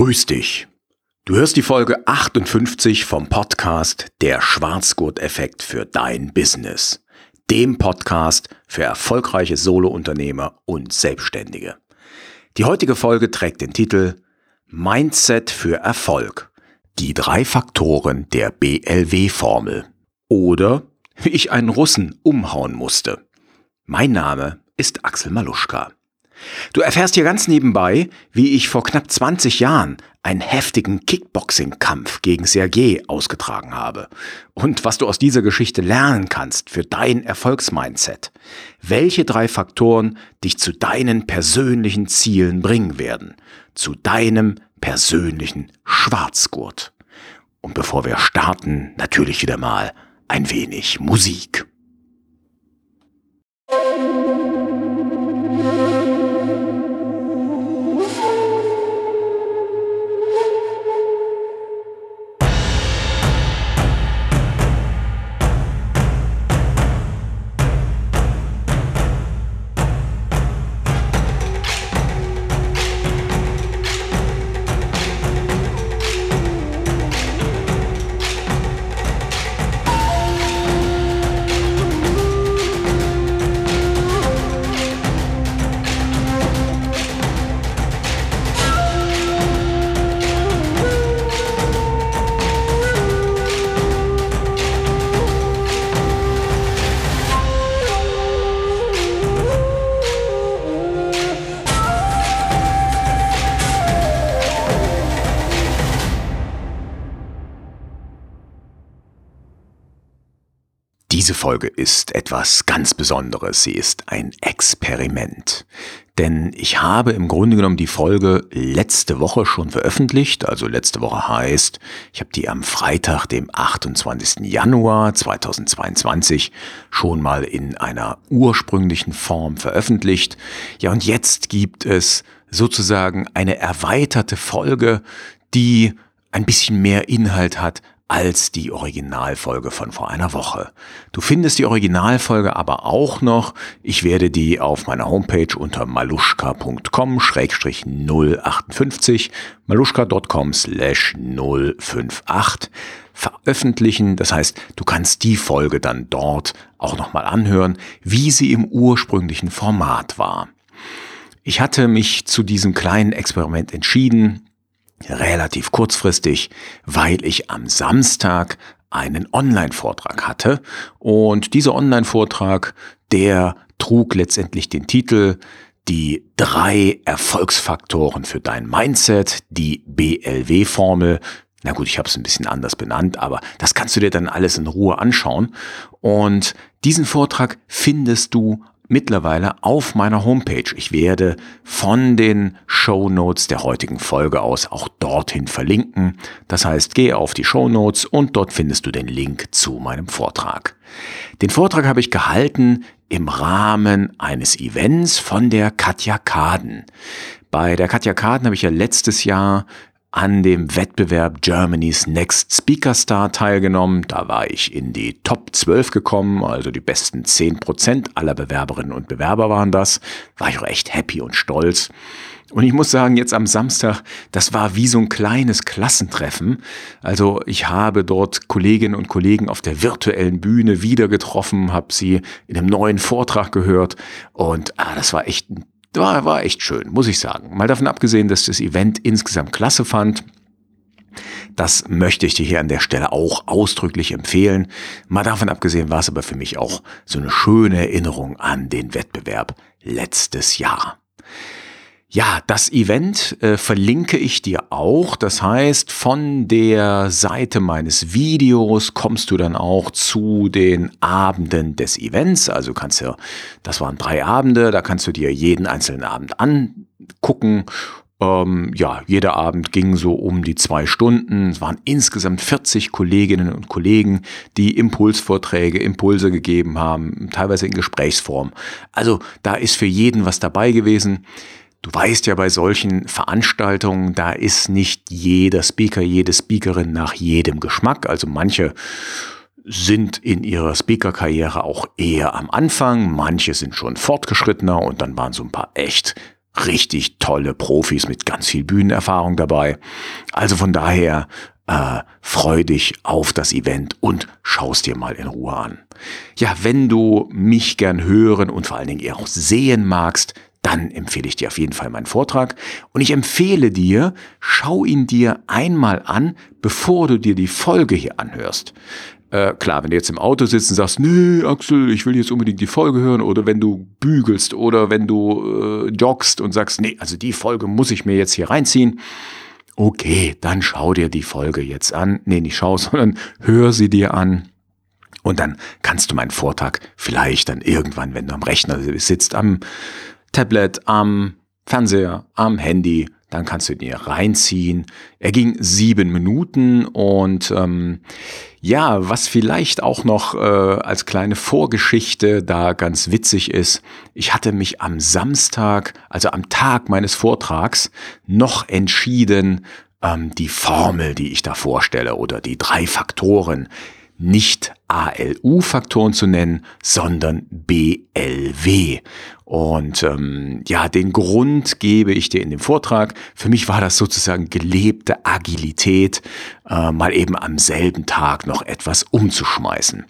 Grüß dich. Du hörst die Folge 58 vom Podcast Der Schwarzgurt-Effekt für dein Business. Dem Podcast für erfolgreiche Solounternehmer und Selbstständige. Die heutige Folge trägt den Titel Mindset für Erfolg. Die drei Faktoren der BLW-Formel. Oder wie ich einen Russen umhauen musste. Mein Name ist Axel Maluschka. Du erfährst hier ganz nebenbei, wie ich vor knapp 20 Jahren einen heftigen Kickboxing-Kampf gegen Sergei ausgetragen habe und was du aus dieser Geschichte lernen kannst für dein Erfolgsmindset. Welche drei Faktoren dich zu deinen persönlichen Zielen bringen werden, zu deinem persönlichen Schwarzgurt. Und bevor wir starten, natürlich wieder mal ein wenig Musik. Diese Folge ist etwas ganz Besonderes. Sie ist ein Experiment. Denn ich habe im Grunde genommen die Folge letzte Woche schon veröffentlicht. Also letzte Woche heißt, ich habe die am Freitag, dem 28. Januar 2022 schon mal in einer ursprünglichen Form veröffentlicht. Ja, und jetzt gibt es sozusagen eine erweiterte Folge, die ein bisschen mehr Inhalt hat als die Originalfolge von vor einer Woche. Du findest die Originalfolge aber auch noch. Ich werde die auf meiner Homepage unter maluschka.com-058 maluschka.com slash 058 veröffentlichen. Das heißt, du kannst die Folge dann dort auch nochmal anhören, wie sie im ursprünglichen Format war. Ich hatte mich zu diesem kleinen Experiment entschieden, relativ kurzfristig, weil ich am Samstag einen Online-Vortrag hatte. Und dieser Online-Vortrag, der trug letztendlich den Titel die drei Erfolgsfaktoren für dein Mindset, die BLW-Formel. Na gut, ich habe es ein bisschen anders benannt, aber das kannst du dir dann alles in Ruhe anschauen. Und diesen Vortrag findest du mittlerweile auf meiner Homepage. Ich werde von den Show der heutigen Folge aus auch dorthin verlinken. Das heißt, geh auf die Show und dort findest du den Link zu meinem Vortrag. Den Vortrag habe ich gehalten im Rahmen eines Events von der Katja Kaden. Bei der Katja Kaden habe ich ja letztes Jahr an dem Wettbewerb Germany's Next Speaker Star teilgenommen. Da war ich in die Top 12 gekommen, also die besten 10% aller Bewerberinnen und Bewerber waren das. War ich auch echt happy und stolz. Und ich muss sagen, jetzt am Samstag, das war wie so ein kleines Klassentreffen. Also ich habe dort Kolleginnen und Kollegen auf der virtuellen Bühne wieder getroffen, habe sie in einem neuen Vortrag gehört und ah, das war echt ein war, war echt schön, muss ich sagen. Mal davon abgesehen, dass das Event insgesamt klasse fand. Das möchte ich dir hier an der Stelle auch ausdrücklich empfehlen. Mal davon abgesehen war es aber für mich auch so eine schöne Erinnerung an den Wettbewerb letztes Jahr. Ja, das Event äh, verlinke ich dir auch. Das heißt, von der Seite meines Videos kommst du dann auch zu den Abenden des Events. Also kannst du, das waren drei Abende, da kannst du dir jeden einzelnen Abend angucken. Ähm, ja, jeder Abend ging so um die zwei Stunden. Es waren insgesamt 40 Kolleginnen und Kollegen, die Impulsvorträge, Impulse gegeben haben, teilweise in Gesprächsform. Also da ist für jeden was dabei gewesen. Du weißt ja bei solchen Veranstaltungen, da ist nicht jeder Speaker, jede Speakerin nach jedem Geschmack. Also manche sind in ihrer Speaker-Karriere auch eher am Anfang, manche sind schon fortgeschrittener und dann waren so ein paar echt richtig tolle Profis mit ganz viel Bühnenerfahrung dabei. Also von daher äh, freu dich auf das Event und schaust dir mal in Ruhe an. Ja, wenn du mich gern hören und vor allen Dingen auch sehen magst, dann empfehle ich dir auf jeden Fall meinen Vortrag. Und ich empfehle dir, schau ihn dir einmal an, bevor du dir die Folge hier anhörst. Äh, klar, wenn du jetzt im Auto sitzt und sagst, nee, Axel, ich will jetzt unbedingt die Folge hören, oder wenn du bügelst oder wenn du äh, joggst und sagst, nee, also die Folge muss ich mir jetzt hier reinziehen. Okay, dann schau dir die Folge jetzt an. Nee, nicht schau, sondern hör sie dir an. Und dann kannst du meinen Vortrag vielleicht dann irgendwann, wenn du am Rechner sitzt, am Tablet, am Fernseher, am Handy, dann kannst du dir reinziehen. Er ging sieben Minuten und ähm, ja, was vielleicht auch noch äh, als kleine Vorgeschichte da ganz witzig ist, ich hatte mich am Samstag, also am Tag meines Vortrags, noch entschieden, ähm, die Formel, die ich da vorstelle oder die drei Faktoren, nicht ALU-Faktoren zu nennen, sondern BLW. Und ähm, ja, den Grund gebe ich dir in dem Vortrag. Für mich war das sozusagen gelebte Agilität, äh, mal eben am selben Tag noch etwas umzuschmeißen.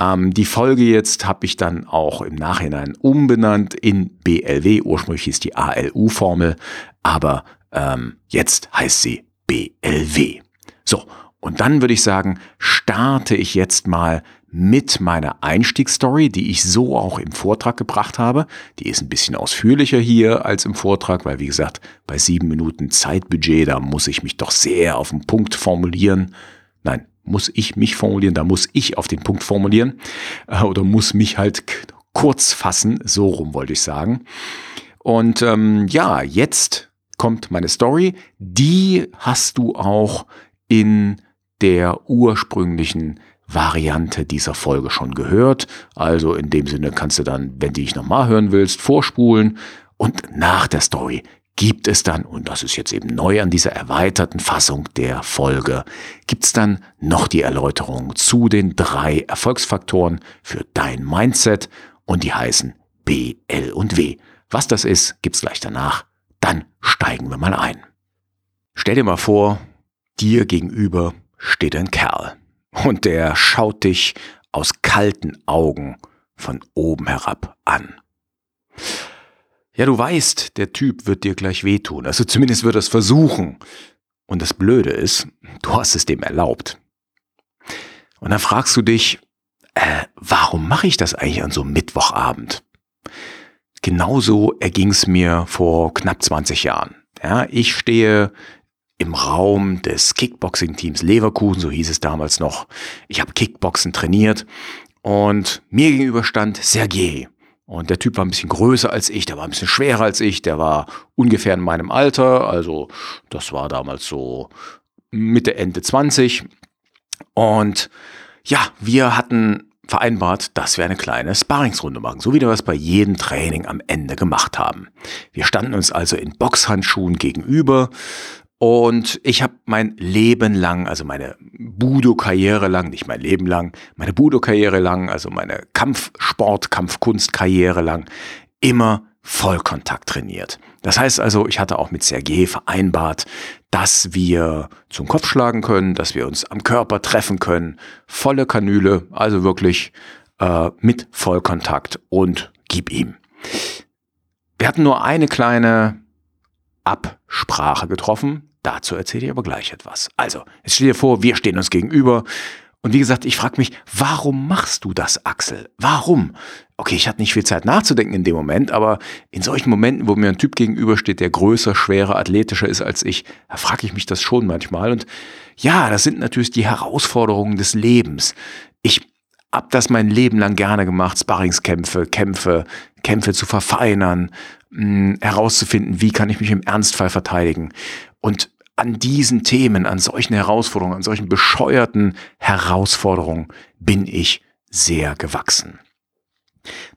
Ähm, die Folge jetzt habe ich dann auch im Nachhinein umbenannt in BLW. Ursprünglich hieß die ALU-Formel, aber ähm, jetzt heißt sie BLW. So, und dann würde ich sagen, starte ich jetzt mal mit meiner Einstiegsstory, die ich so auch im Vortrag gebracht habe. Die ist ein bisschen ausführlicher hier als im Vortrag, weil wie gesagt, bei sieben Minuten Zeitbudget, da muss ich mich doch sehr auf den Punkt formulieren. Nein, muss ich mich formulieren, da muss ich auf den Punkt formulieren äh, oder muss mich halt kurz fassen, so rum wollte ich sagen. Und ähm, ja, jetzt kommt meine Story. Die hast du auch in der ursprünglichen Variante dieser Folge schon gehört. Also in dem Sinne kannst du dann, wenn du dich nochmal hören willst, vorspulen. Und nach der Story gibt es dann, und das ist jetzt eben neu an dieser erweiterten Fassung der Folge, gibt es dann noch die Erläuterung zu den drei Erfolgsfaktoren für dein Mindset und die heißen B, L und W. Was das ist, gibt's gleich danach. Dann steigen wir mal ein. Stell dir mal vor, dir gegenüber steht ein Kerl und der schaut dich aus kalten Augen von oben herab an. Ja, du weißt, der Typ wird dir gleich wehtun, also zumindest wird er es versuchen. Und das Blöde ist, du hast es dem erlaubt. Und dann fragst du dich, äh, warum mache ich das eigentlich an so einem Mittwochabend? Genauso erging es mir vor knapp 20 Jahren. Ja, ich stehe im Raum des Kickboxing-Teams Leverkusen, so hieß es damals noch. Ich habe Kickboxen trainiert und mir gegenüber stand Sergej. Und der Typ war ein bisschen größer als ich, der war ein bisschen schwerer als ich, der war ungefähr in meinem Alter, also das war damals so Mitte, Ende 20. Und ja, wir hatten vereinbart, dass wir eine kleine Sparringsrunde machen, so wie wir das bei jedem Training am Ende gemacht haben. Wir standen uns also in Boxhandschuhen gegenüber, und ich habe mein Leben lang, also meine Budo-Karriere lang, nicht mein Leben lang, meine Budo-Karriere lang, also meine Kampfsport, Kampfkunst-Karriere lang, immer Vollkontakt trainiert. Das heißt also, ich hatte auch mit Sergei vereinbart, dass wir zum Kopf schlagen können, dass wir uns am Körper treffen können, volle Kanüle, also wirklich äh, mit Vollkontakt und gib ihm. Wir hatten nur eine kleine Absprache getroffen. Dazu erzähle ich aber gleich etwas. Also, jetzt stell dir vor, wir stehen uns gegenüber. Und wie gesagt, ich frage mich, warum machst du das, Axel? Warum? Okay, ich hatte nicht viel Zeit nachzudenken in dem Moment, aber in solchen Momenten, wo mir ein Typ gegenübersteht, der größer, schwerer, athletischer ist als ich, da frage ich mich das schon manchmal. Und ja, das sind natürlich die Herausforderungen des Lebens. Ich habe das mein Leben lang gerne gemacht, Sparringskämpfe, Kämpfe, Kämpfe zu verfeinern, mh, hm, herauszufinden, wie kann ich mich im Ernstfall verteidigen. Und an diesen Themen, an solchen Herausforderungen, an solchen bescheuerten Herausforderungen bin ich sehr gewachsen.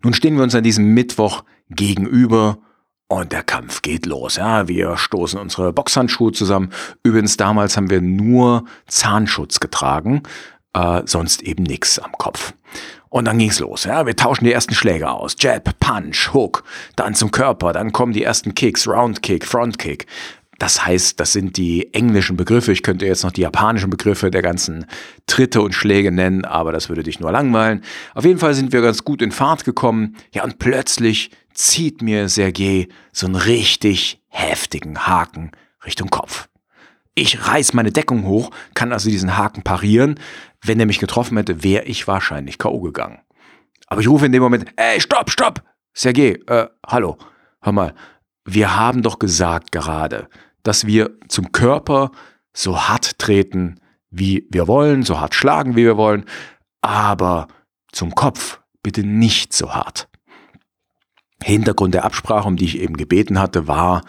Nun stehen wir uns an diesem Mittwoch gegenüber und der Kampf geht los. Ja, wir stoßen unsere Boxhandschuhe zusammen. Übrigens, damals haben wir nur Zahnschutz getragen. äh, sonst eben nix am Kopf. Und dann ging's los. Ja, wir tauschen die ersten Schläge aus. Jab, Punch, Hook, dann zum Körper, dann kommen die ersten Kicks, Round Kick, Front Kick. Das heißt, das sind die englischen Begriffe. Ich könnte jetzt noch die japanischen Begriffe der ganzen Tritte und Schläge nennen, aber das würde dich nur langweilen. Auf jeden Fall sind wir ganz gut in Fahrt gekommen. Ja, und plötzlich zieht mir Sergei so einen richtig heftigen Haken Richtung Kopf. Ich reiß meine Deckung hoch, kann also diesen Haken parieren. Wenn er mich getroffen hätte, wäre ich wahrscheinlich K.O. gegangen. Aber ich rufe in dem Moment, ey, stopp, stopp! Sergej, äh, hallo, hör mal, wir haben doch gesagt gerade, dass wir zum Körper so hart treten, wie wir wollen, so hart schlagen, wie wir wollen, aber zum Kopf bitte nicht so hart. Hintergrund der Absprache, um die ich eben gebeten hatte, war,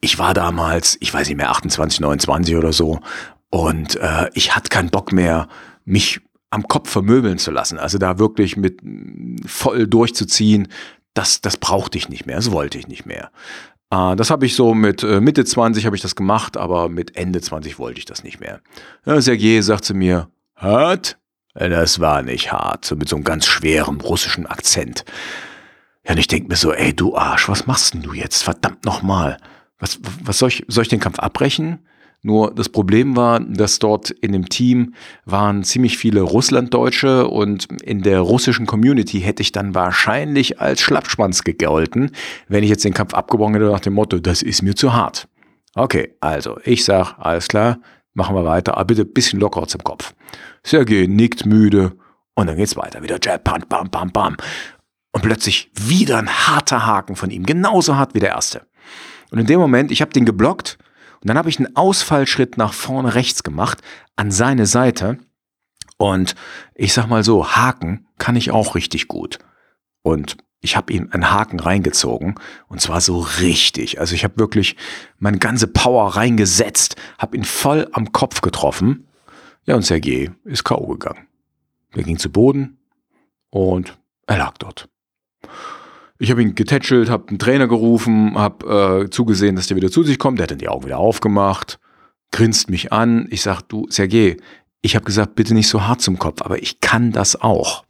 ich war damals, ich weiß nicht mehr, 28, 29 oder so, und äh, ich hatte keinen Bock mehr, mich am Kopf vermöbeln zu lassen. Also da wirklich mit voll durchzuziehen, das, das brauchte ich nicht mehr, das wollte ich nicht mehr. Äh, das habe ich so mit äh, Mitte 20 habe ich das gemacht, aber mit Ende 20 wollte ich das nicht mehr. Ja, Sergej sagt zu mir, hart? Das war nicht hart, mit so einem ganz schweren russischen Akzent. Ja, und ich denke mir so, ey, du Arsch, was machst denn du jetzt? Verdammt nochmal. Was, was soll ich, soll ich den Kampf abbrechen? Nur das Problem war, dass dort in dem Team waren ziemlich viele Russlanddeutsche und in der russischen Community hätte ich dann wahrscheinlich als Schlappschwanz gegolten, wenn ich jetzt den Kampf abgebrochen hätte nach dem Motto, das ist mir zu hart. Okay, also ich sag, alles klar, machen wir weiter, aber bitte ein bisschen lockerer zum Kopf. Sergej nickt müde und dann geht's weiter. Wieder Jab, bam, bam, bam, bam. Und plötzlich wieder ein harter Haken von ihm, genauso hart wie der erste. Und in dem Moment, ich habe den geblockt und dann habe ich einen Ausfallschritt nach vorne rechts gemacht, an seine Seite. Und ich sag mal so, Haken kann ich auch richtig gut. Und ich habe ihm einen Haken reingezogen und zwar so richtig. Also ich habe wirklich meine ganze Power reingesetzt, habe ihn voll am Kopf getroffen. Ja, und Sergej ist K.O. gegangen. Er ging zu Boden und er lag dort. Ich habe ihn getätschelt, habe einen Trainer gerufen, habe äh, zugesehen, dass der wieder zu sich kommt. Der hat dann die Augen wieder aufgemacht, grinst mich an. Ich sag, du, Sergej, ich habe gesagt, bitte nicht so hart zum Kopf, aber ich kann das auch.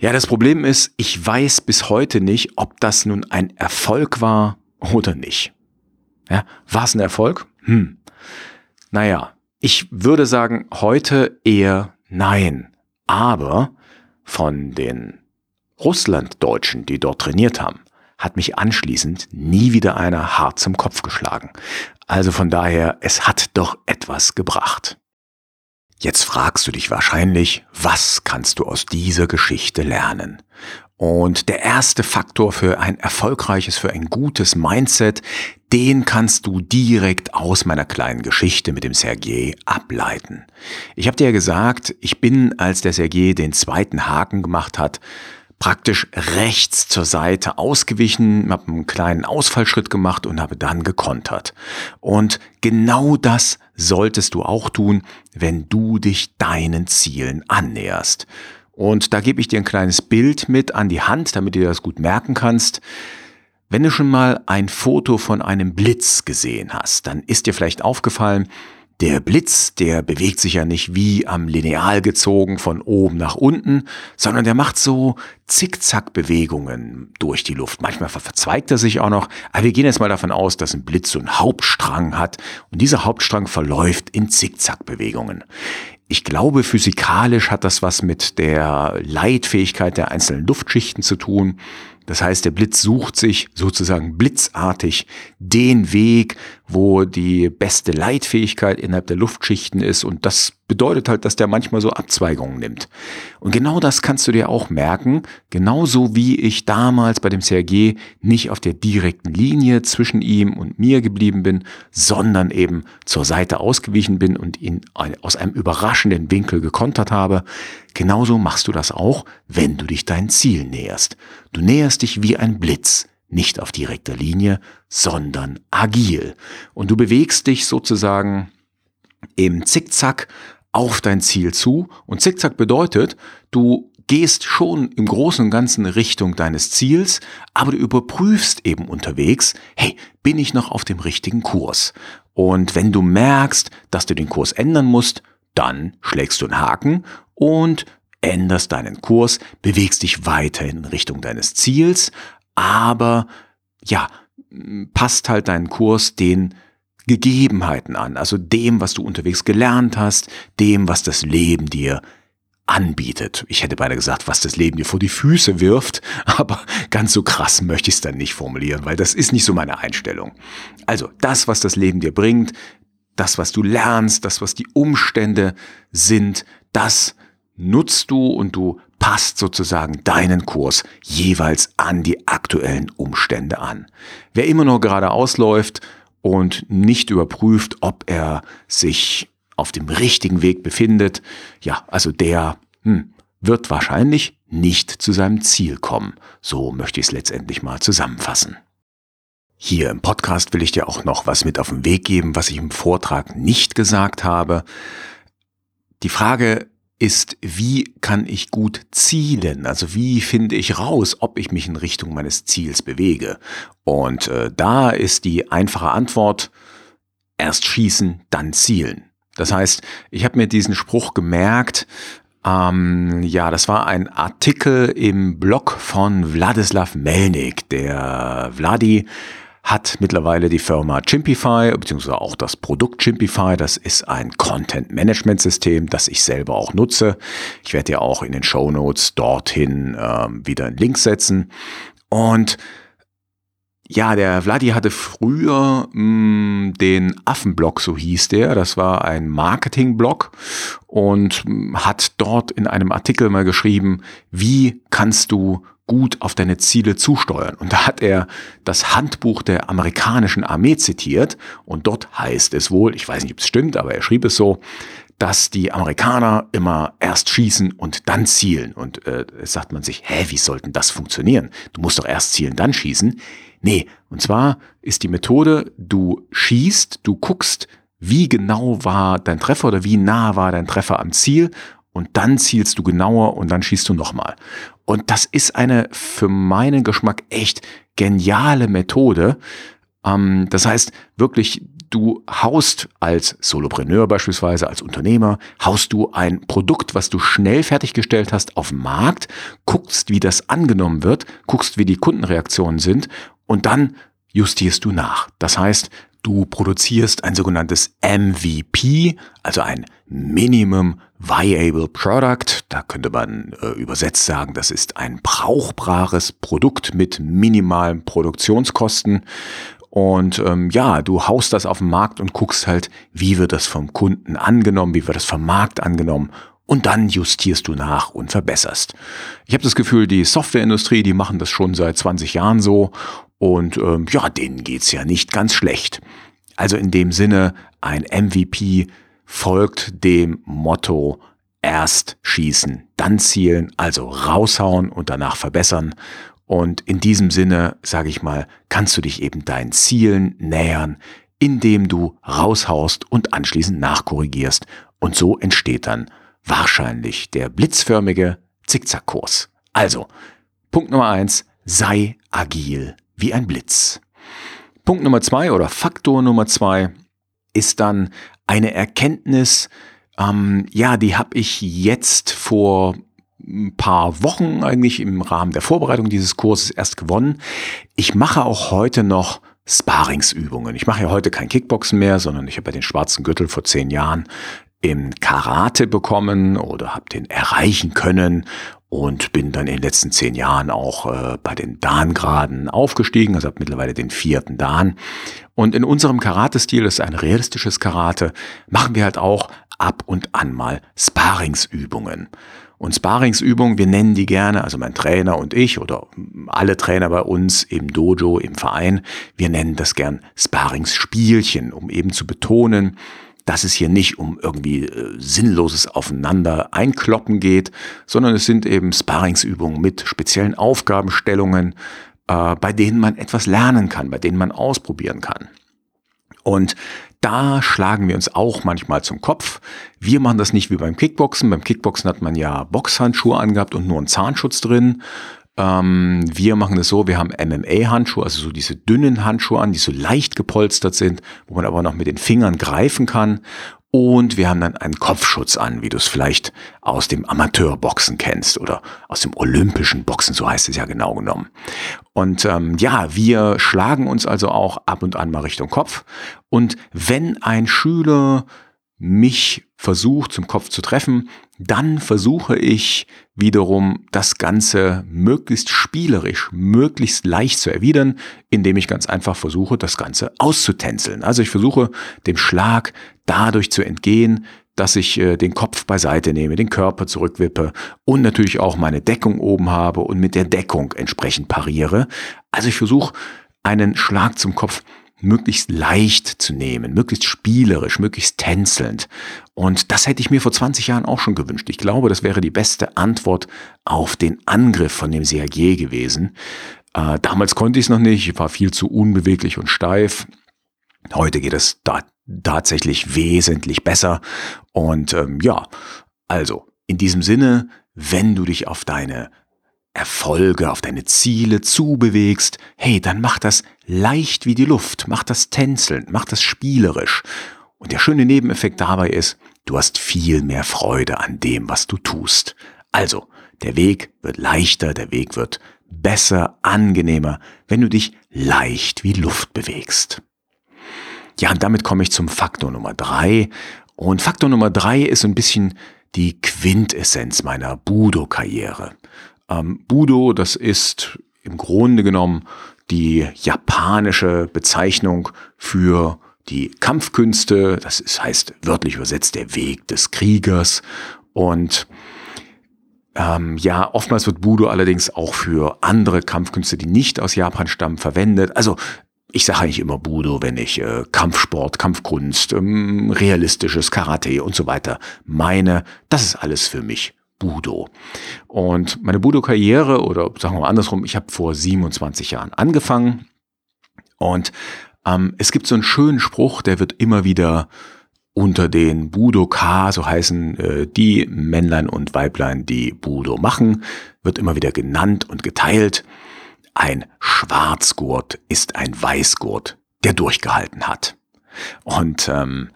Ja, das Problem ist, ich weiß bis heute nicht, ob das nun ein Erfolg war oder nicht. Ja, war es ein Erfolg? Hm. Naja, ich würde sagen, heute eher nein. Aber von den Russlanddeutschen, die dort trainiert haben, hat mich anschließend nie wieder einer hart zum Kopf geschlagen. Also von daher, es hat doch etwas gebracht. Jetzt fragst du dich wahrscheinlich, was kannst du aus dieser Geschichte lernen? Und der erste Faktor für ein erfolgreiches, für ein gutes Mindset, den kannst du direkt aus meiner kleinen Geschichte mit dem Sergei ableiten. Ich habe dir ja gesagt, ich bin, als der Sergei den zweiten Haken gemacht hat, praktisch rechts zur Seite ausgewichen, habe einen kleinen Ausfallschritt gemacht und habe dann gekontert. Und genau das solltest du auch tun, wenn du dich deinen Zielen annäherst. Und da gebe ich dir ein kleines Bild mit an die Hand, damit du das gut merken kannst. Wenn du schon mal ein Foto von einem Blitz gesehen hast, dann ist dir vielleicht aufgefallen, der Blitz, der bewegt sich ja nicht wie am Lineal gezogen von oben nach unten, sondern der macht so Zickzack-Bewegungen durch die Luft. Manchmal verzweigt er sich auch noch, aber wir gehen jetzt mal davon aus, dass ein Blitz so einen Hauptstrang hat und dieser Hauptstrang verläuft in Zickzack-Bewegungen. Ich glaube, physikalisch hat das was mit der Leitfähigkeit der einzelnen Luftschichten zu tun. Das heißt, der Blitz sucht sich sozusagen blitzartig den Weg, wo die beste Leitfähigkeit innerhalb der Luftschichten ist und das bedeutet halt, dass der manchmal so Abzweigungen nimmt. Und genau das kannst du dir auch merken, genauso wie ich damals bei dem CRG nicht auf der direkten Linie zwischen ihm und mir geblieben bin, sondern eben zur Seite ausgewichen bin und ihn aus einem überraschenden Winkel gekontert habe. Genauso machst du das auch, wenn du dich dein Ziel näherst. Du näherst dich wie ein Blitz nicht auf direkter Linie, sondern agil. Und du bewegst dich sozusagen im Zickzack auf dein Ziel zu. Und Zickzack bedeutet, du gehst schon im Großen und Ganzen Richtung deines Ziels, aber du überprüfst eben unterwegs, hey, bin ich noch auf dem richtigen Kurs? Und wenn du merkst, dass du den Kurs ändern musst, dann schlägst du einen Haken und änderst deinen Kurs, bewegst dich weiterhin in Richtung deines Ziels, aber ja, passt halt deinen Kurs den Gegebenheiten an, also dem, was du unterwegs gelernt hast, dem, was das Leben dir anbietet. Ich hätte beinahe gesagt, was das Leben dir vor die Füße wirft, aber ganz so krass möchte ich es dann nicht formulieren, weil das ist nicht so meine Einstellung. Also das, was das Leben dir bringt, das, was du lernst, das, was die Umstände sind, das nutzt du und du passt sozusagen deinen Kurs jeweils an die aktuellen Umstände an. Wer immer nur geradeaus läuft und nicht überprüft, ob er sich auf dem richtigen Weg befindet, ja, also der hm, wird wahrscheinlich nicht zu seinem Ziel kommen. So möchte ich es letztendlich mal zusammenfassen. Hier im Podcast will ich dir auch noch was mit auf den Weg geben, was ich im Vortrag nicht gesagt habe. Die Frage ist, wie kann ich gut zielen? Also wie finde ich raus, ob ich mich in Richtung meines Ziels bewege? Und äh, da ist die einfache Antwort, erst schießen, dann zielen. Das heißt, ich habe mir diesen Spruch gemerkt, ähm, ja, das war ein Artikel im Blog von Wladislav Melnik. Der Vladi hat mittlerweile die Firma Chimpify, beziehungsweise auch das Produkt Chimpify. Das ist ein Content-Management-System, das ich selber auch nutze. Ich werde ja auch in den Show Notes dorthin ähm, wieder einen Link setzen. Und ja, der Vladi hatte früher mh, hm, den Affenblog, so hieß der. Das war ein Marketingblog und mh, hm, hat dort in einem Artikel mal geschrieben, wie kannst du gut auf deine Ziele zusteuern. Und da hat er das Handbuch der amerikanischen Armee zitiert und dort heißt es wohl, ich weiß nicht, ob es stimmt, aber er schrieb es so, dass die Amerikaner immer erst schießen und dann zielen. Und äh, sagt man sich, hä, wie sollten das funktionieren? Du musst doch erst zielen, dann schießen. Nee, und zwar ist die Methode, du schießt, du guckst, wie genau war dein Treffer oder wie nah war dein Treffer am Ziel und dann zielst du genauer und dann schießt du nochmal. Und das ist eine für meinen Geschmack echt geniale Methode. Ähm, das heißt wirklich, du haust als Solopreneur beispielsweise, als Unternehmer, haust du ein Produkt, was du schnell fertiggestellt hast, auf den Markt, guckst, wie das angenommen wird, guckst, wie die Kundenreaktionen sind und dann justierst du nach. Das heißt, du produzierst ein sogenanntes MVP, also ein Minimum Viable Product. Da könnte man äh, übersetzt sagen, das ist ein brauchbares Produkt mit minimalen Produktionskosten. Und ähm, ja, du haust das auf den Markt und guckst halt, wie wird das vom Kunden angenommen, wie wird das vom Markt angenommen und dann justierst du nach und verbesserst. Ich habe das Gefühl, die Softwareindustrie, die machen das schon seit 20 Jahren so und ähm, ja, denen geht's ja nicht ganz schlecht. Also in dem Sinne, ein MVP folgt dem Motto erst schießen, dann zielen, also raushauen und danach verbessern. Und in diesem Sinne, sage ich mal, kannst du dich eben deinen Zielen nähern, indem du raushaust und anschließend nachkorrigierst. Und so entsteht dann wahrscheinlich der blitzförmige Zickzackkurs. Also, Punkt Nummer eins, sei agil wie ein Blitz. Punkt Nummer zwei oder Faktor Nummer zwei ist dann eine Erkenntnis, ähm, ja, die habe ich jetzt vor ein paar Wochen eigentlich im Rahmen der Vorbereitung dieses Kurses erst gewonnen. Ich mache auch heute noch Sparingsübungen. Ich mache ja heute kein Kickboxen mehr, sondern ich habe ja den schwarzen Gürtel vor zehn Jahren im Karate bekommen oder habe den erreichen können und bin dann in den letzten zehn Jahren auch äh, bei den Dan-Graden aufgestiegen, also habe mittlerweile den vierten Dan. Und in unserem Karate-Stil, das ist ein realistisches Karate, machen wir halt auch ab und an mal Sparingsübungen. Und Sparingsübungen, wir nennen die gerne, also mein Trainer und ich oder alle Trainer bei uns im Dojo, im Verein, wir nennen das gern Sparingsspielchen, um eben zu betonen, dass es hier nicht um irgendwie äh, sinnloses Aufeinander einkloppen geht, sondern es sind eben Sparringsübungen mit speziellen Aufgabenstellungen, äh, bei denen man etwas lernen kann, bei denen man ausprobieren kann. Und da schlagen wir uns auch manchmal zum Kopf. Wir machen das nicht wie beim Kickboxen. Beim Kickboxen hat man ja Boxhandschuhe angehabt und nur einen Zahnschutz drin. Ähm, wir machen es so, wir haben MMA-Handschuhe, also so diese dünnen Handschuhe an, die so leicht gepolstert sind, wo man aber noch mit den Fingern greifen kann. und wir haben dann einen Kopfschutz an, wie du es vielleicht aus dem Amateurboxen kennst oder aus dem olympischen Boxen, so heißt es ja genau genommen. Und ähm, ja, wir schlagen uns also auch ab und an mal Richtung Kopf. Und wenn ein Schüler mich versucht zum Kopf zu treffen, dann versuche ich wiederum das Ganze möglichst spielerisch, möglichst leicht zu erwidern, indem ich ganz einfach versuche, das Ganze auszutänzeln. Also ich versuche dem Schlag dadurch zu entgehen, dass ich äh, den Kopf beiseite nehme, den Körper zurückwippe und natürlich auch meine Deckung oben habe und mit der Deckung entsprechend pariere. Also ich versuche einen Schlag zum Kopf möglichst leicht zu nehmen, möglichst spielerisch, möglichst tänzelnd. Und das hätte ich mir vor 20 Jahren auch schon gewünscht. Ich glaube, das wäre die beste Antwort auf den Angriff von dem Sergej gewesen. Äh, damals konnte ich es noch nicht, ich war viel zu unbeweglich und steif. Heute geht es da tatsächlich wesentlich besser. Und ähm, ja, also in diesem Sinne, wenn du dich auf deine Erfolge, auf deine Ziele zubewegst, hey, dann mach das leicht wie die Luft, mach das tänzelnd, mach das spielerisch. Und der schöne Nebeneffekt dabei ist, du hast viel mehr Freude an dem, was du tust. Also, der Weg wird leichter, der Weg wird besser, angenehmer, wenn du dich leicht wie Luft bewegst. Ja, und damit komme ich zum Faktor Nummer drei. Und Faktor Nummer drei ist ein bisschen die Quintessenz meiner Budo-Karriere. Ähm, Budo, das ist im Grunde genommen die japanische Bezeichnung für die Kampfkünste. Das ist, heißt wörtlich übersetzt der Weg des Kriegers. Und ähm, ja, oftmals wird Budo allerdings auch für andere Kampfkünste, die nicht aus Japan stammen, verwendet. Also ich sage eigentlich immer Budo, wenn ich äh, Kampfsport, Kampfkunst, ähm, realistisches Karate und so weiter meine. Das ist alles für mich Budo. Und meine Budo-Karriere, oder sagen wir mal andersrum, ich habe vor 27 Jahren angefangen. Und ähm, es gibt so einen schönen Spruch, der wird immer wieder unter den Budoka, so heißen äh, die Männlein und Weiblein, die Budo machen, wird immer wieder genannt und geteilt. Ein Schwarzgurt ist ein Weißgurt, der durchgehalten hat. Und ähm,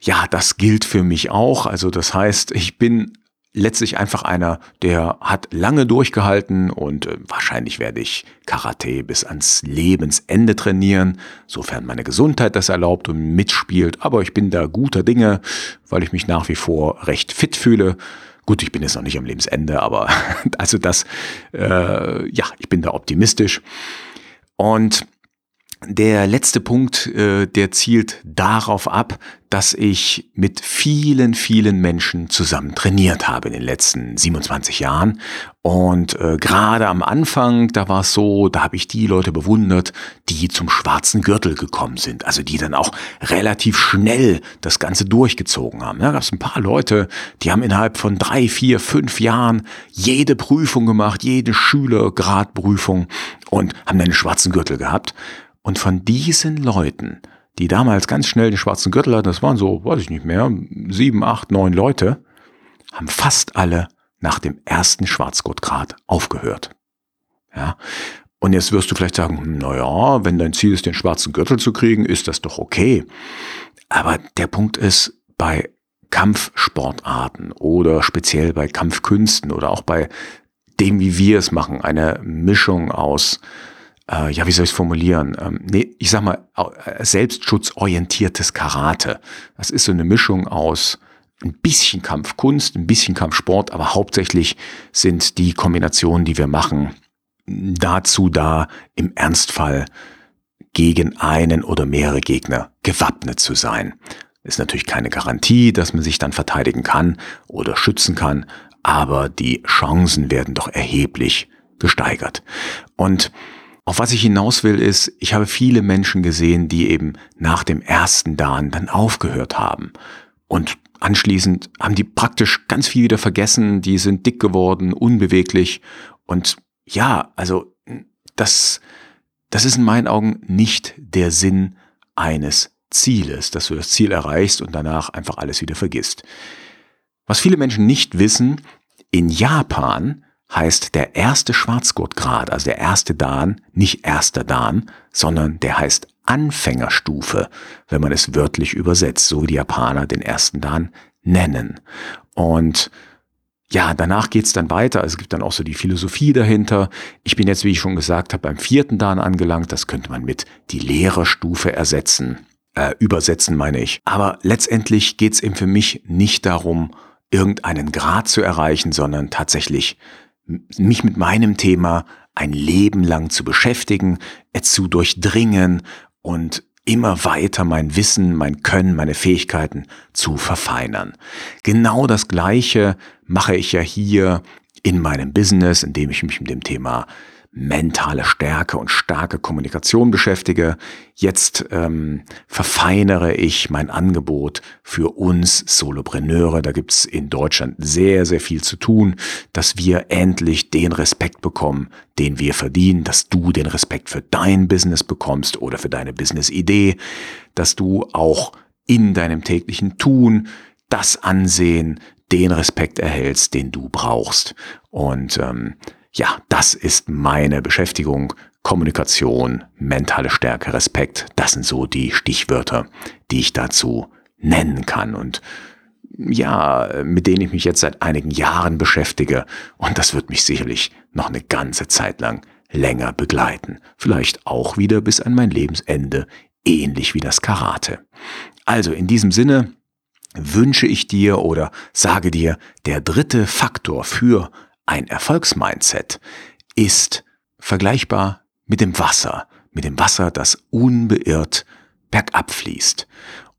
ja, das gilt für mich auch. Also das heißt, ich bin letztlich einfach einer, der hat lange durchgehalten und äh, wahrscheinlich werde ich Karate bis ans Lebensende trainieren, sofern meine Gesundheit das erlaubt und mitspielt. Aber ich bin da guter Dinge, weil ich mich nach wie vor recht fit fühle. Gut, ich bin jetzt noch nicht am Lebensende, aber also das, äh, ja, ich bin da optimistisch. Und der letzte Punkt, äh, der zielt darauf ab, dass ich mit vielen, vielen Menschen zusammen trainiert habe in den letzten 27 Jahren. Und äh, gerade am Anfang, da war es so, da habe ich die Leute bewundert, die zum schwarzen Gürtel gekommen sind. Also die dann auch relativ schnell das Ganze durchgezogen haben. Da gab es ein paar Leute, die haben innerhalb von drei, vier, fünf Jahren jede Prüfung gemacht, jede Schülergradprüfung und haben dann einen schwarzen Gürtel gehabt. Und von diesen Leuten, die damals ganz schnell den schwarzen Gürtel hatten, das waren so, weiß ich nicht mehr, sieben, acht, neun Leute, haben fast alle nach dem ersten Schwarzgurtgrad aufgehört. Ja. Und jetzt wirst du vielleicht sagen, hm, na ja, wenn dein Ziel ist, den schwarzen Gürtel zu kriegen, ist das doch okay. Aber der Punkt ist, bei Kampfsportarten oder speziell bei Kampfkünsten oder auch bei dem, wie wir es machen, eine Mischung aus äh, ja, wie soll ich es formulieren? Ähm, nee, ich sag mal, äh, selbstschutzorientiertes Karate. Das ist so eine Mischung aus ein bisschen Kampfkunst, ein bisschen Kampfsport, aber hauptsächlich sind die Kombinationen, die wir machen, dazu da, im Ernstfall gegen einen oder mehrere Gegner gewappnet zu sein. Ist natürlich keine Garantie, dass man sich dann verteidigen kann oder schützen kann, aber die Chancen werden doch erheblich gesteigert. Und auf was ich hinaus will, ist, ich habe viele Menschen gesehen, die eben nach dem ersten Dan dann aufgehört haben. Und anschließend haben die praktisch ganz viel wieder vergessen, die sind dick geworden, unbeweglich. Und ja, also das, das ist in meinen Augen nicht der Sinn eines Zieles, dass du das Ziel erreichst und danach einfach alles wieder vergisst. Was viele Menschen nicht wissen, in Japan heißt der erste Schwarzgurtgrad, also der erste Dan, nicht erster Dan, sondern der heißt Anfängerstufe, wenn man es wörtlich übersetzt, so wie die Japaner den ersten Dan nennen. Und ja, danach geht's dann weiter. Also es gibt dann auch so die Philosophie dahinter. Ich bin jetzt, wie ich schon gesagt habe, beim vierten Dan angelangt. Das könnte man mit die Lehrerstufe ersetzen. Äh, übersetzen meine ich. Aber letztendlich geht's eben für mich nicht darum, irgendeinen Grad zu erreichen, sondern tatsächlich mich mit meinem Thema ein Leben lang zu beschäftigen, es zu durchdringen und immer weiter mein Wissen, mein Können, meine Fähigkeiten zu verfeinern. Genau das Gleiche mache ich ja hier in meinem Business, indem ich mich mit dem Thema mentale Stärke und starke Kommunikation beschäftige. Jetzt ähm, verfeinere ich mein Angebot für uns Solopreneure. Da gibt's in Deutschland sehr, sehr viel zu tun, dass wir endlich den Respekt bekommen, den wir verdienen, dass du den Respekt für dein Business bekommst oder für deine Business-Idee, dass du auch in deinem täglichen Tun das Ansehen, den Respekt erhältst, den du brauchst. Und ähm, ja, das ist meine Beschäftigung. Kommunikation, mentale Stärke, Respekt, das sind so die Stichwörter, die ich dazu nennen kann und ja, mit denen ich mich jetzt seit einigen Jahren beschäftige und das wird mich sicherlich noch eine ganze Zeit lang länger begleiten. Vielleicht auch wieder bis an mein Lebensende, ähnlich wie das Karate. Also in diesem Sinne wünsche ich dir oder sage dir, der dritte Faktor für ein Erfolgsmindset ist vergleichbar mit dem Wasser, mit dem Wasser, das unbeirrt bergab fließt.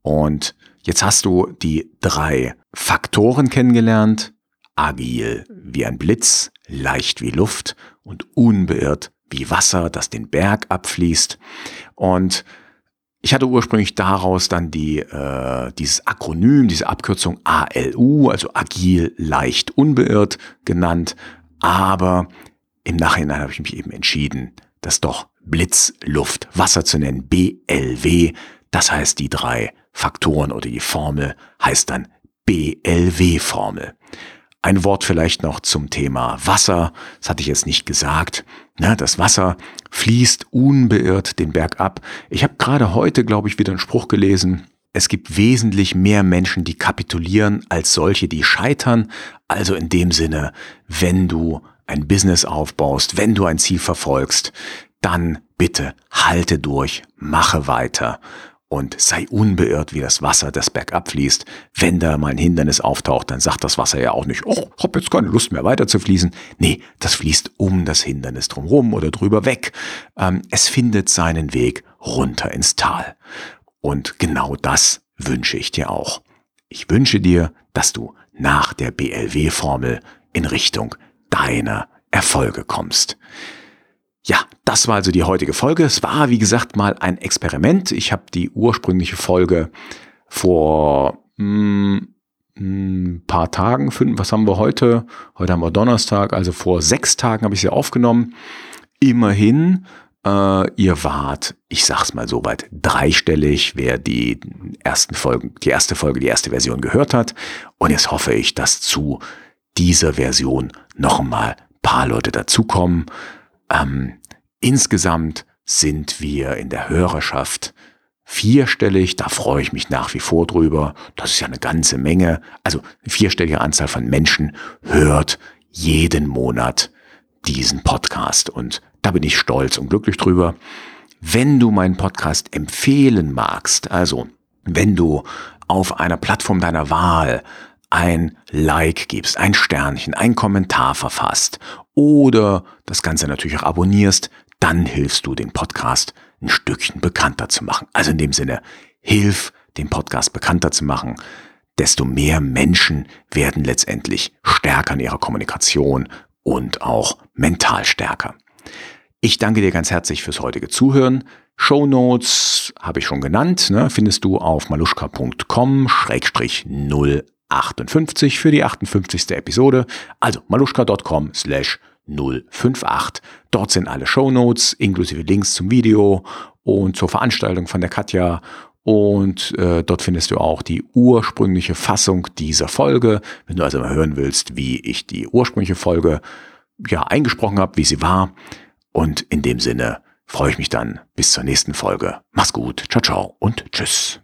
Und jetzt hast du die drei Faktoren kennengelernt. Agil wie ein Blitz, leicht wie Luft und unbeirrt wie Wasser, das den Berg abfließt. Und ich hatte ursprünglich daraus dann die, äh, dieses Akronym, diese Abkürzung ALU, also agil, leicht, unbeirrt genannt. Aber im Nachhinein habe ich mich eben entschieden, das doch Blitz, Luft, Wasser zu nennen, BLW. Das heißt, die drei Faktoren oder die Formel heißt dann BLW-Formel. Ein Wort vielleicht noch zum Thema Wasser. Das hatte ich jetzt nicht gesagt. das Wasser fließt unbeirrt den Berg ab. Ich habe gerade heute, glaube ich, wieder einen Spruch gelesen. Es gibt wesentlich mehr Menschen, die kapitulieren, als solche, die scheitern. Also in dem Sinne, wenn du ein Business aufbaust, wenn du ein Ziel verfolgst, dann bitte halte durch, mache weiter und sei unbeirrt wie das Wasser, das bergab fließt. Wenn da mal ein Hindernis auftaucht, dann sagt das Wasser ja auch nicht, oh, hab jetzt keine Lust mehr weiter zu fließen. Nee, das fließt um das Hindernis drumherum oder drüber weg. Ähm, es findet seinen Weg runter ins Tal. Und genau das wünsche ich dir auch. Ich wünsche dir, dass du nach der BLW-Formel in Richtung deiner Erfolge kommst. Ja, das war also die heutige Folge. Es war, wie gesagt, mal ein Experiment. Ich habe die ursprüngliche Folge vor mh, hm, ein hm, paar Tagen, fünf, was haben wir heute? Heute haben wir Donnerstag, also vor sechs Tagen habe ich sie aufgenommen. Immerhin, äh, ihr wart, ich sag's mal so weit, dreistellig, wer die ersten Folgen, die erste Folge, die erste Version gehört hat. Und jetzt hoffe ich, dass zu dieser Version noch mal paar Leute dazukommen. Ähm, insgesamt sind wir in der Hörerschaft vierstellig, da freue ich mich nach wie vor drüber. Das ist ja eine ganze Menge. Also eine vierstellige Anzahl von Menschen hört jeden Monat diesen Podcast und da bin ich stolz und glücklich drüber. Wenn du meinen Podcast empfehlen magst, also wenn du auf einer Plattform deiner Wahl ein Like gibst, ein Sternchen, ein Kommentar verfasst oder das Ganze natürlich auch abonnierst, dann hilfst du den Podcast ein Stückchen bekannter zu machen. Also in dem Sinne, hilf den Podcast bekannter zu machen, desto mehr Menschen werden letztendlich stärker in ihrer Kommunikation und auch mental stärker. Ich danke dir ganz herzlich fürs heutige Zuhören. Show Notes habe ich schon genannt, ne, findest du auf maluschka.com-0 58 für die 58. Episode. Also maluschka.com slash 058. Dort sind alle Show Notes inklusive Links zum Video und zur Veranstaltung von der Katja. Und äh, dort findest du auch die ursprüngliche Fassung dieser Folge. Wenn du also mal hören willst, wie ich die ursprüngliche Folge ja eingesprochen habe, wie sie war. Und in dem Sinne freue ich mich dann bis zur nächsten Folge. Mach's gut, ciao, ciao und tschüss.